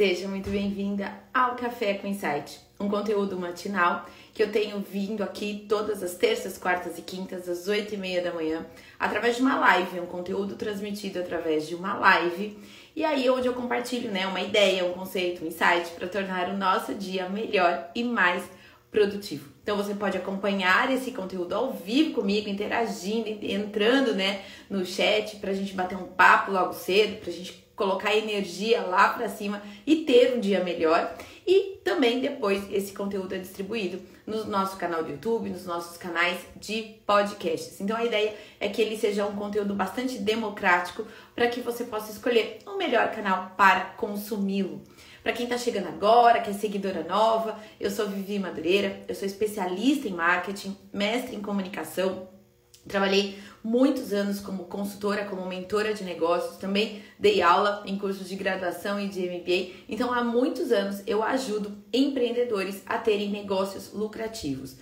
Seja muito bem-vinda ao Café com Insight, um conteúdo matinal que eu tenho vindo aqui todas as terças, quartas e quintas, às oito e meia da manhã, através de uma live, um conteúdo transmitido através de uma live. E aí, onde eu compartilho né, uma ideia, um conceito, um insight para tornar o nosso dia melhor e mais produtivo. Então você pode acompanhar esse conteúdo ao vivo comigo, interagindo, entrando né, no chat para a gente bater um papo logo cedo, para a gente colocar energia lá para cima e ter um dia melhor. E também depois esse conteúdo é distribuído no nosso canal do YouTube, nos nossos canais de podcasts. Então a ideia é que ele seja um conteúdo bastante democrático para que você possa escolher o melhor canal para consumi-lo. Para quem está chegando agora, que é seguidora nova, eu sou Vivi Madureira, eu sou especialista em marketing, mestre em comunicação, Trabalhei muitos anos como consultora, como mentora de negócios, também dei aula em cursos de graduação e de MBA. Então, há muitos anos eu ajudo empreendedores a terem negócios lucrativos.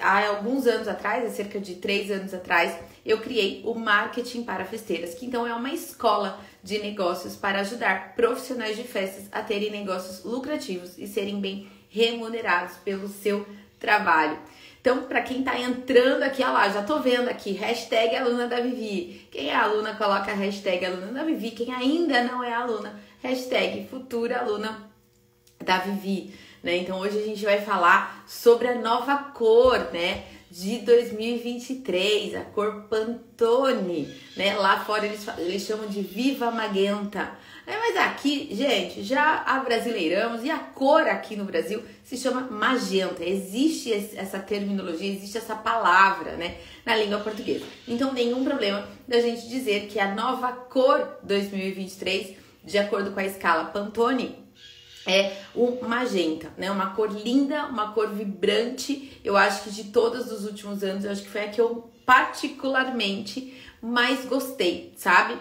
Há alguns anos atrás, há cerca de três anos atrás, eu criei o Marketing para Festeiras, que então é uma escola de negócios para ajudar profissionais de festas a terem negócios lucrativos e serem bem remunerados pelo seu trabalho. Então, para quem está entrando aqui, olha lá, já tô vendo aqui, hashtag aluna da Vivi. Quem é aluna, coloca hashtag aluna da Vivi. Quem ainda não é aluna, hashtag futura aluna da Vivi. Né? Então, hoje a gente vai falar sobre a nova cor, né? De 2023, a cor Pantone, né? Lá fora eles, eles chamam de Viva Magenta. É, mas aqui, gente, já abrasileiramos e a cor aqui no Brasil se chama magenta. Existe essa terminologia, existe essa palavra, né, na língua portuguesa. Então, nenhum problema da gente dizer que a nova cor 2023, de acordo com a escala Pantone, é o magenta, né? Uma cor linda, uma cor vibrante. Eu acho que de todas dos últimos anos, eu acho que foi a que eu particularmente mais gostei, sabe?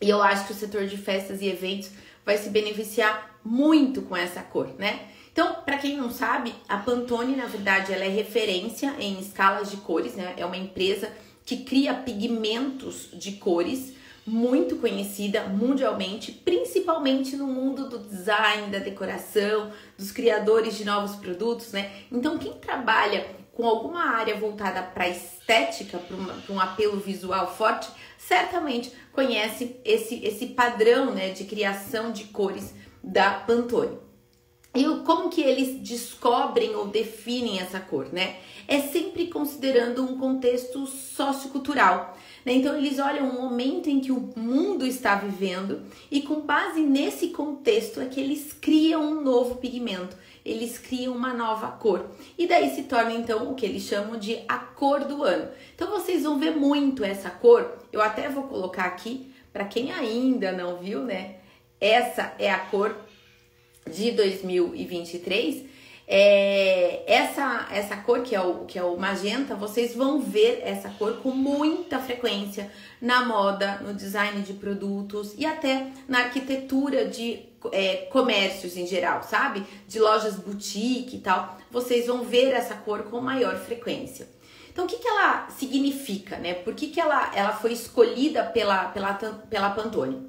E eu acho que o setor de festas e eventos vai se beneficiar muito com essa cor, né? Então, para quem não sabe, a Pantone, na verdade, ela é referência em escalas de cores, né? É uma empresa que cria pigmentos de cores muito conhecida mundialmente, principalmente no mundo do design, da decoração, dos criadores de novos produtos, né? Então, quem trabalha com alguma área voltada para estética, para um apelo visual forte, certamente conhece esse, esse padrão né, de criação de cores da Pantone. E como que eles descobrem ou definem essa cor, né? É sempre considerando um contexto sociocultural. Né? Então eles olham o momento em que o mundo está vivendo e com base nesse contexto é que eles criam um novo pigmento, eles criam uma nova cor. E daí se torna então o que eles chamam de a cor do ano. Então vocês vão ver muito essa cor. Eu até vou colocar aqui para quem ainda não viu, né? Essa é a cor de 2023 é, essa, essa cor que é, o, que é o magenta, vocês vão ver essa cor com muita frequência na moda, no design de produtos e até na arquitetura de é, comércios em geral, sabe? De lojas boutique e tal. Vocês vão ver essa cor com maior frequência. Então, o que, que ela significa, né? Por que, que ela, ela foi escolhida pela, pela, pela Pantone?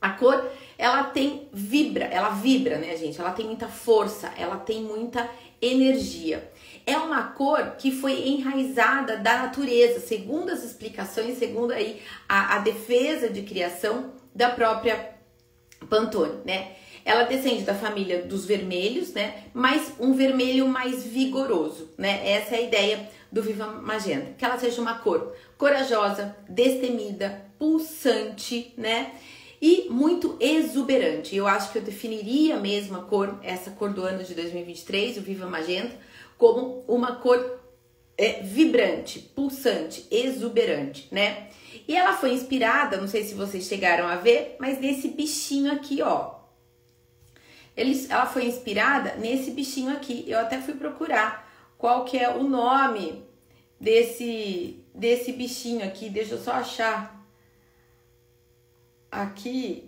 A cor ela tem vibra, ela vibra, né, gente? Ela tem muita força, ela tem muita energia. É uma cor que foi enraizada da natureza, segundo as explicações, segundo aí a, a defesa de criação da própria Pantone, né? Ela descende da família dos vermelhos, né? Mas um vermelho mais vigoroso, né? Essa é a ideia do Viva Magenta, que ela seja uma cor corajosa, destemida, pulsante, né? E muito exuberante. Eu acho que eu definiria mesmo a cor, essa cor do ano de 2023, o Viva Magenta, como uma cor é, vibrante, pulsante, exuberante, né? E ela foi inspirada, não sei se vocês chegaram a ver, mas nesse bichinho aqui, ó. Eles, ela foi inspirada nesse bichinho aqui. Eu até fui procurar qual que é o nome desse desse bichinho aqui. Deixa eu só achar aqui.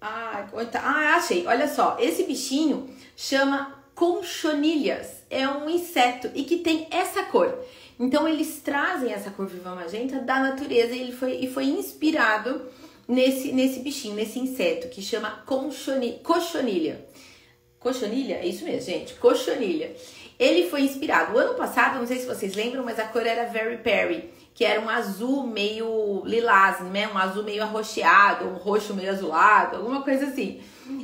Ah, ah, achei. Olha só, esse bichinho chama conchonilhas. É um inseto e que tem essa cor. Então eles trazem essa cor viva magenta da natureza e ele foi, e foi inspirado nesse, nesse bichinho, nesse inseto que chama cochonilha. Cochonilha? É isso mesmo, gente. Cochonilha. Ele foi inspirado. O ano passado, não sei se vocês lembram, mas a cor era Very Perry, que era um azul meio lilás, né? Um azul meio arroxeado, um roxo meio azulado, alguma coisa assim.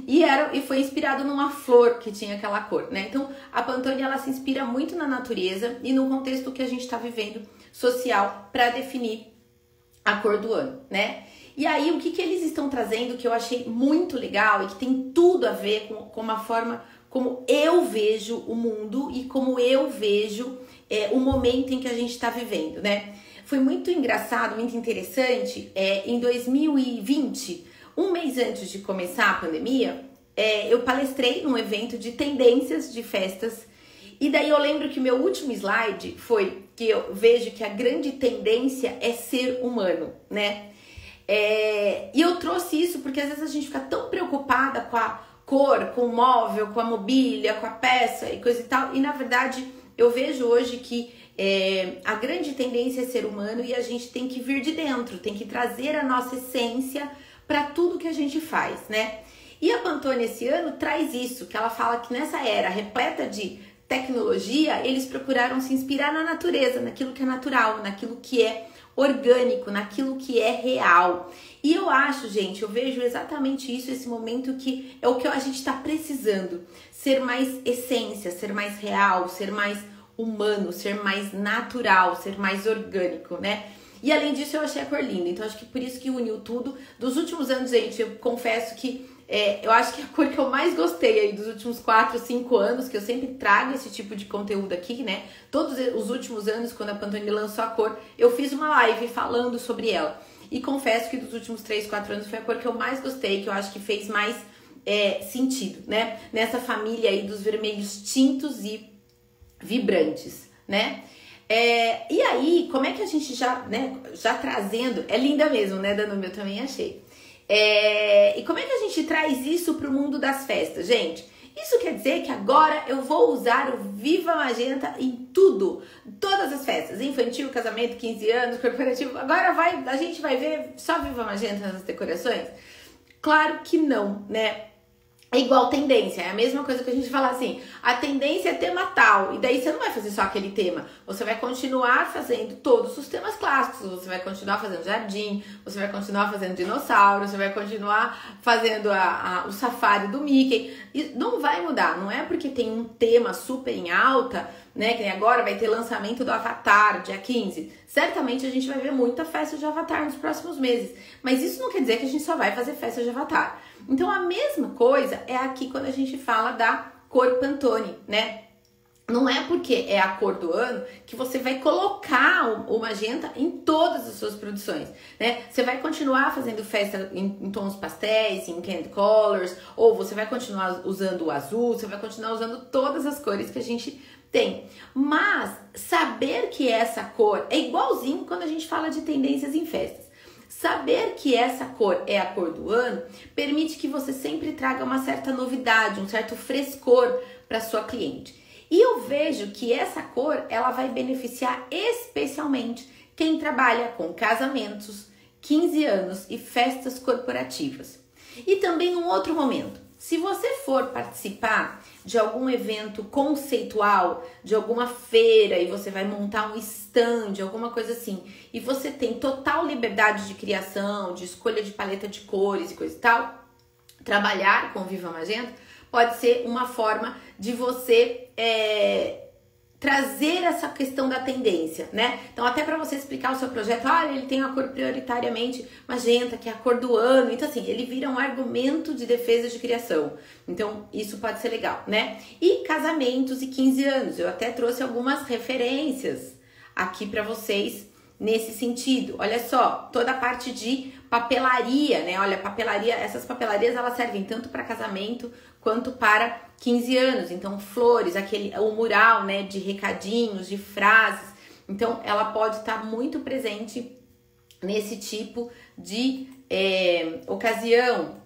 E, era, e foi inspirado numa flor que tinha aquela cor, né? Então, a Pantone, ela se inspira muito na natureza e no contexto que a gente está vivendo social para definir a cor do ano, né? E aí, o que, que eles estão trazendo que eu achei muito legal e que tem tudo a ver com, com uma forma como eu vejo o mundo e como eu vejo é, o momento em que a gente está vivendo, né? Foi muito engraçado, muito interessante. É, em 2020, um mês antes de começar a pandemia, é, eu palestrei num evento de tendências de festas. E daí eu lembro que meu último slide foi que eu vejo que a grande tendência é ser humano, né? É, e eu trouxe isso porque às vezes a gente fica tão preocupada com a cor, com o móvel, com a mobília, com a peça e coisa e tal. E na verdade eu vejo hoje que é, a grande tendência é ser humano e a gente tem que vir de dentro, tem que trazer a nossa essência para tudo que a gente faz, né? E a Pantone esse ano traz isso, que ela fala que nessa era repleta de tecnologia, eles procuraram se inspirar na natureza, naquilo que é natural, naquilo que é orgânico, naquilo que é real. E eu acho, gente, eu vejo exatamente isso, esse momento que é o que a gente está precisando. Ser mais essência, ser mais real, ser mais humano, ser mais natural, ser mais orgânico, né? E além disso, eu achei a cor linda. Então, acho que por isso que uniu tudo. Dos últimos anos, gente, eu confesso que é, eu acho que a cor que eu mais gostei aí dos últimos 4, 5 anos, que eu sempre trago esse tipo de conteúdo aqui, né? Todos os últimos anos, quando a Pantone lançou a cor, eu fiz uma live falando sobre ela. E confesso que dos últimos 3, 4 anos foi a cor que eu mais gostei, que eu acho que fez mais é, sentido, né? Nessa família aí dos vermelhos tintos e vibrantes, né? É, e aí, como é que a gente já, né, já trazendo, é linda mesmo, né, Danube? Eu também achei. É, e como é que a gente traz isso para o mundo das festas, gente? Isso quer dizer que agora eu vou usar o Viva Magenta em tudo, todas as festas, infantil, casamento, 15 anos, corporativo. Agora vai, a gente vai ver só Viva Magenta nas decorações? Claro que não, né? É igual tendência, é a mesma coisa que a gente fala assim, a tendência é tema tal, e daí você não vai fazer só aquele tema, você vai continuar fazendo todos os temas clássicos, você vai continuar fazendo jardim, você vai continuar fazendo dinossauro, você vai continuar fazendo a, a, o safari do Mickey, e não vai mudar, não é porque tem um tema super em alta, né, que agora vai ter lançamento do Avatar, dia 15, certamente a gente vai ver muita festa de Avatar nos próximos meses, mas isso não quer dizer que a gente só vai fazer festa de Avatar, então a mesma coisa é aqui quando a gente fala da cor Pantone, né? Não é porque é a cor do ano que você vai colocar o, magenta em todas as suas produções, né? Você vai continuar fazendo festa em, em, tons pastéis, em candy colors, ou você vai continuar usando o azul, você vai continuar usando todas as cores que a gente tem. Mas saber que essa cor é igualzinho quando a gente fala de tendências em festas. Saber que essa cor é a cor do ano permite que você sempre traga uma certa novidade, um certo frescor para sua cliente. E eu vejo que essa cor ela vai beneficiar especialmente quem trabalha com casamentos, 15 anos e festas corporativas. E também um outro momento. Se você for participar de algum evento conceitual, de alguma feira e você vai montar um stand, alguma coisa assim, e você tem total liberdade de criação, de escolha de paleta de cores e coisa e tal, trabalhar com Viva Magenta pode ser uma forma de você é, trazer essa questão da tendência, né? Então, até para você explicar o seu projeto, olha, ele tem a cor prioritariamente magenta, que é a cor do ano. Então, assim, ele vira um argumento de defesa de criação. Então, isso pode ser legal, né? E casamentos e 15 anos. Eu até trouxe algumas referências aqui para vocês nesse sentido. Olha só, toda a parte de papelaria, né? Olha, papelaria, essas papelarias elas servem tanto para casamento quanto para 15 anos. Então, flores, aquele o mural, né, de recadinhos, de frases. Então, ela pode estar muito presente nesse tipo de é, ocasião.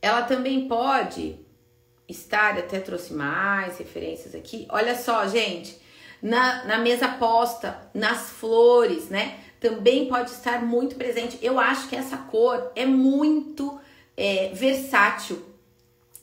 Ela também pode estar, até trouxe mais referências aqui. Olha só, gente, na, na mesa posta, nas flores, né? também pode estar muito presente. Eu acho que essa cor é muito é, versátil.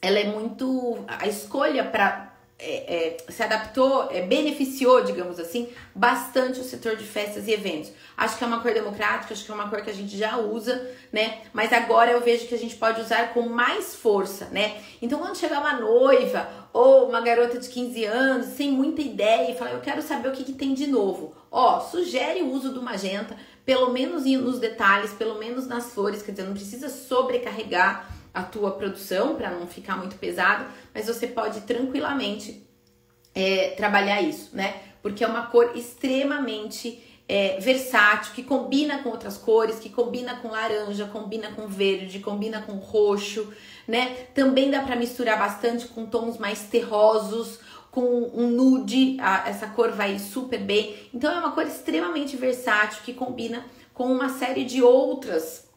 Ela é muito. A escolha para é, é, se adaptou, é, beneficiou, digamos assim, bastante o setor de festas e eventos. Acho que é uma cor democrática, acho que é uma cor que a gente já usa, né? Mas agora eu vejo que a gente pode usar com mais força, né? Então, quando chegar uma noiva ou uma garota de 15 anos, sem muita ideia, e falar, eu quero saber o que, que tem de novo. Ó, sugere o uso do magenta, pelo menos nos detalhes, pelo menos nas flores, quer dizer, não precisa sobrecarregar a tua produção para não ficar muito pesado, mas você pode tranquilamente é, trabalhar isso, né? Porque é uma cor extremamente é, versátil, que combina com outras cores, que combina com laranja, combina com verde, combina com roxo, né? Também dá para misturar bastante com tons mais terrosos, com um nude, a, essa cor vai super bem. Então é uma cor extremamente versátil que combina com uma série de outras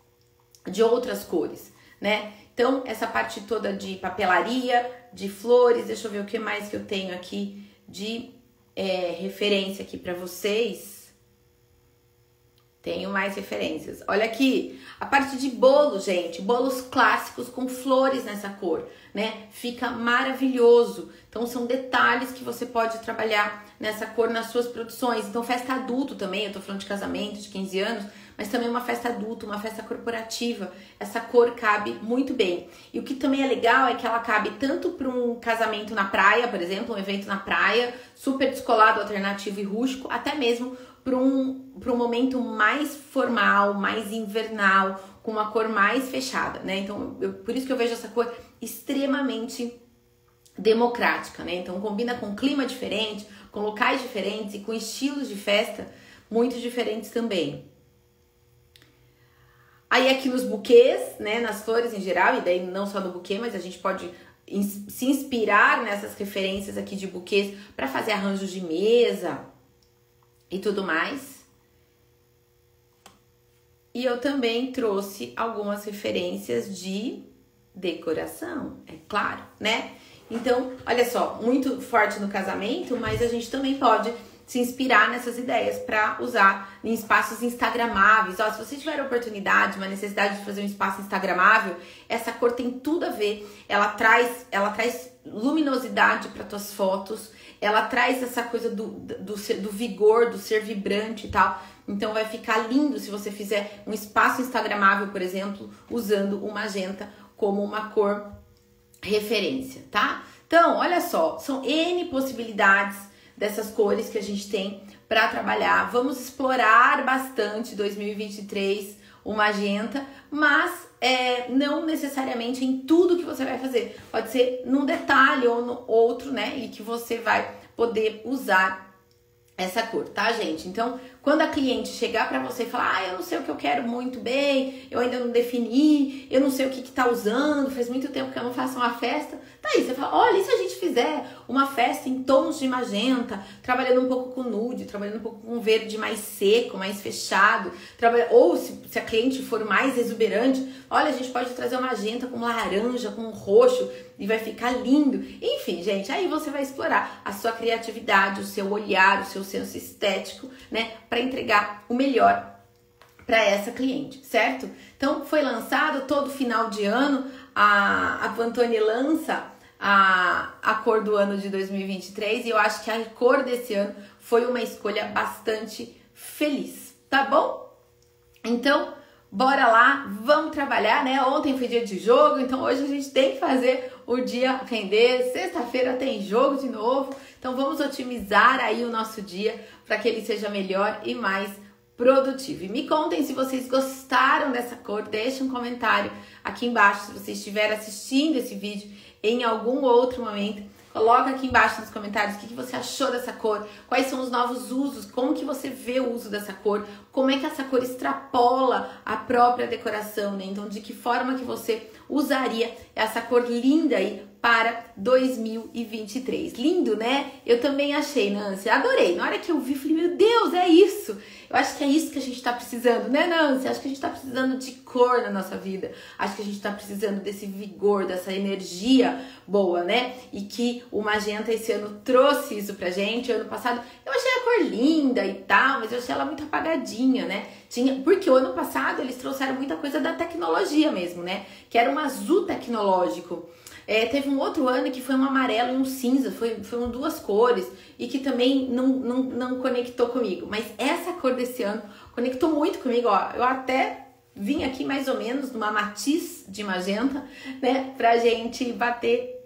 de outras cores, né? Então, essa parte toda de papelaria, de flores, deixa eu ver o que mais que eu tenho aqui de é, referência aqui para vocês. Tenho mais referências. Olha aqui, a parte de bolo, gente, bolos clássicos com flores nessa cor, né? Fica maravilhoso. Então são detalhes que você pode trabalhar nessa cor nas suas produções. Então festa adulto também, eu tô falando de casamento de 15 anos, mas também uma festa adulta, uma festa corporativa. Essa cor cabe muito bem. E o que também é legal é que ela cabe tanto para um casamento na praia, por exemplo, um evento na praia, super descolado, alternativo e rústico, até mesmo para um, um momento mais formal, mais invernal, com uma cor mais fechada, né? Então, eu, por isso que eu vejo essa cor extremamente democrática, né? Então, combina com clima diferente, com locais diferentes e com estilos de festa muito diferentes também. Aí aqui nos buquês, né, nas flores em geral, e daí não só no buquê, mas a gente pode se inspirar nessas referências aqui de buquês para fazer arranjos de mesa e tudo mais. E eu também trouxe algumas referências de decoração, é claro, né? Então, olha só, muito forte no casamento, mas a gente também pode se inspirar nessas ideias para usar em espaços instagramáveis. Ó, se você tiver oportunidade, uma necessidade de fazer um espaço instagramável, essa cor tem tudo a ver. Ela traz, ela traz luminosidade para tuas fotos. Ela traz essa coisa do, do, do vigor, do ser vibrante e tal. Então vai ficar lindo se você fizer um espaço instagramável, por exemplo, usando o magenta como uma cor referência, tá? Então, olha só, são N possibilidades dessas cores que a gente tem para trabalhar. Vamos explorar bastante 2023 o magenta, mas é, não necessariamente em tudo que você vai fazer. Pode ser num detalhe ou no outro, né? E que você vai poder usar essa cor, tá, gente? Então, quando a cliente chegar para você e falar, ah, eu não sei o que eu quero muito bem, eu ainda não defini, eu não sei o que que tá usando, faz muito tempo que eu não faço uma festa, tá aí, você fala, olha, e se a gente fizer uma festa em tons de magenta, trabalhando um pouco com nude, trabalhando um pouco com verde mais seco, mais fechado, trabalha... ou se, se a cliente for mais exuberante, olha, a gente pode trazer uma magenta com laranja, com roxo, e vai ficar lindo. Enfim, gente, aí você vai explorar a sua criatividade, o seu olhar, o seu senso estético, né, para entregar o melhor para essa cliente, certo? Então foi lançado todo final de ano, a, a Pantone lança a, a cor do ano de 2023 e eu acho que a cor desse ano foi uma escolha bastante feliz, tá bom? Então, bora lá, vamos trabalhar, né? Ontem foi dia de jogo, então hoje a gente tem que fazer o dia render. Sexta-feira tem jogo de novo, então vamos otimizar aí o nosso dia para que ele seja melhor e mais produtivo. E me contem se vocês gostaram dessa cor, deixe um comentário aqui embaixo se você estiver assistindo esse vídeo em algum outro momento. Coloca aqui embaixo nos comentários o que, que você achou dessa cor, quais são os novos usos, como que você vê o uso dessa cor, como é que essa cor extrapola a própria decoração, né? Então, de que forma que você usaria essa cor linda aí para 2023. Lindo, né? Eu também achei, Nancy. Adorei. Na hora que eu vi, falei, meu Deus, é isso. Eu acho que é isso que a gente está precisando, né, Nancy? Acho que a gente está precisando de cor na nossa vida. Acho que a gente está precisando desse vigor, dessa energia boa, né? E que o Magenta esse ano trouxe isso pra gente. Ano passado eu achei a cor linda e tal, mas eu achei ela muito apagadinha, né? Tinha, porque o ano passado eles trouxeram muita coisa da tecnologia mesmo, né? Que era um azul tecnológico. É, teve um outro ano que foi um amarelo e um cinza, foi, foram duas cores e que também não, não, não conectou comigo. Mas essa cor desse ano conectou muito comigo, ó. Eu até vim aqui mais ou menos numa matiz de magenta, né, pra gente bater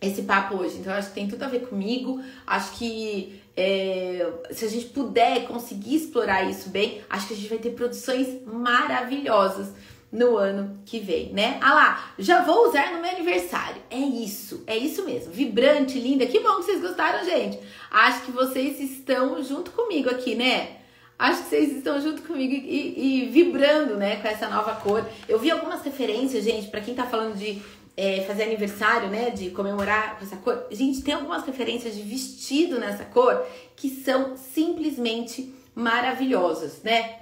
esse papo hoje. Então, acho que tem tudo a ver comigo. Acho que é, se a gente puder conseguir explorar isso bem, acho que a gente vai ter produções maravilhosas no ano que vem, né? Ah lá, já vou usar no meu aniversário. É isso, é isso mesmo. Vibrante, linda. Que bom que vocês gostaram, gente. Acho que vocês estão junto comigo aqui, né? Acho que vocês estão junto comigo e, e, vibrando, né, com essa nova cor. Eu vi algumas referências, gente, para quem tá falando de é, fazer aniversário, né, de comemorar com essa cor. Gente, tem algumas referências de vestido nessa cor que são simplesmente maravilhosas, né?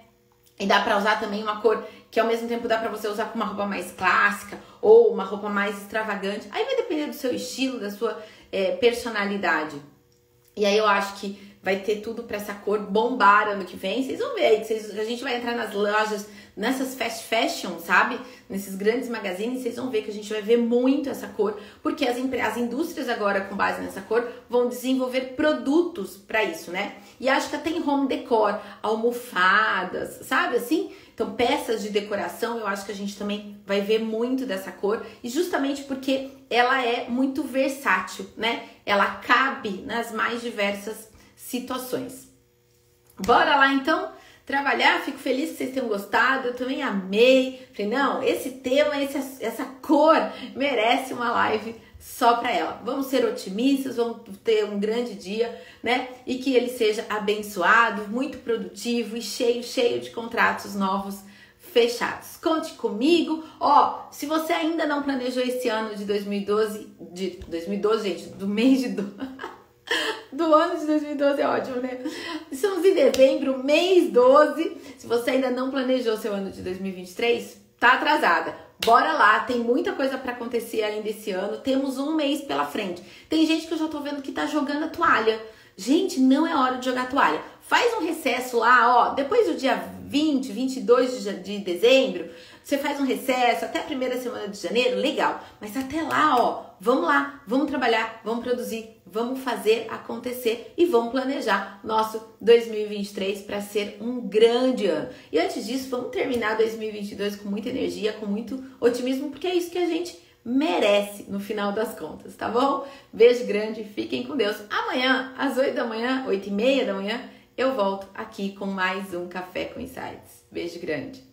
E dá para usar também uma cor que ao mesmo tempo dá para você usar com uma roupa mais clássica ou uma roupa mais extravagante. Aí vai depender do seu estilo, da sua é, personalidade. E aí eu acho que vai ter tudo para essa cor bombar ano que vem. Vocês vão ver aí, vocês, a gente vai entrar nas lojas, nessas fast fashion, sabe? Nesses grandes magazines, vocês vão ver que a gente vai ver muito essa cor, porque as, as indústrias agora, com base nessa cor, vão desenvolver produtos para isso, né? E acho que até em home decor, almofadas, sabe assim? Então, peças de decoração, eu acho que a gente também vai ver muito dessa cor, e justamente porque ela é muito versátil, né? Ela cabe nas mais diversas situações. Bora lá então trabalhar, fico feliz que vocês tenham gostado, eu também amei. Falei, não, esse tema, esse, essa cor merece uma live só para ela. Vamos ser otimistas, vamos ter um grande dia, né? E que ele seja abençoado, muito produtivo e cheio, cheio de contratos novos fechados. Conte comigo. Ó, se você ainda não planejou esse ano de 2012, de 2012, gente, do mês de do... do ano de 2012 é ótimo, né? Estamos em dezembro, mês 12. Se você ainda não planejou seu ano de 2023, tá atrasada. Bora lá, tem muita coisa para acontecer ainda esse ano. Temos um mês pela frente. Tem gente que eu já tô vendo que tá jogando a toalha. Gente, não é hora de jogar a toalha. Faz um recesso lá, ó, depois do dia 20, 22 de, de dezembro, você faz um recesso até a primeira semana de janeiro, legal. Mas até lá, ó, vamos lá, vamos trabalhar, vamos produzir, vamos fazer acontecer e vamos planejar nosso 2023 para ser um grande ano. E antes disso, vamos terminar 2022 com muita energia, com muito otimismo, porque é isso que a gente merece no final das contas, tá bom? Beijo grande, fiquem com Deus. Amanhã, às 8 da manhã, 8 e meia da manhã, eu volto aqui com mais um Café com Insights. Beijo grande.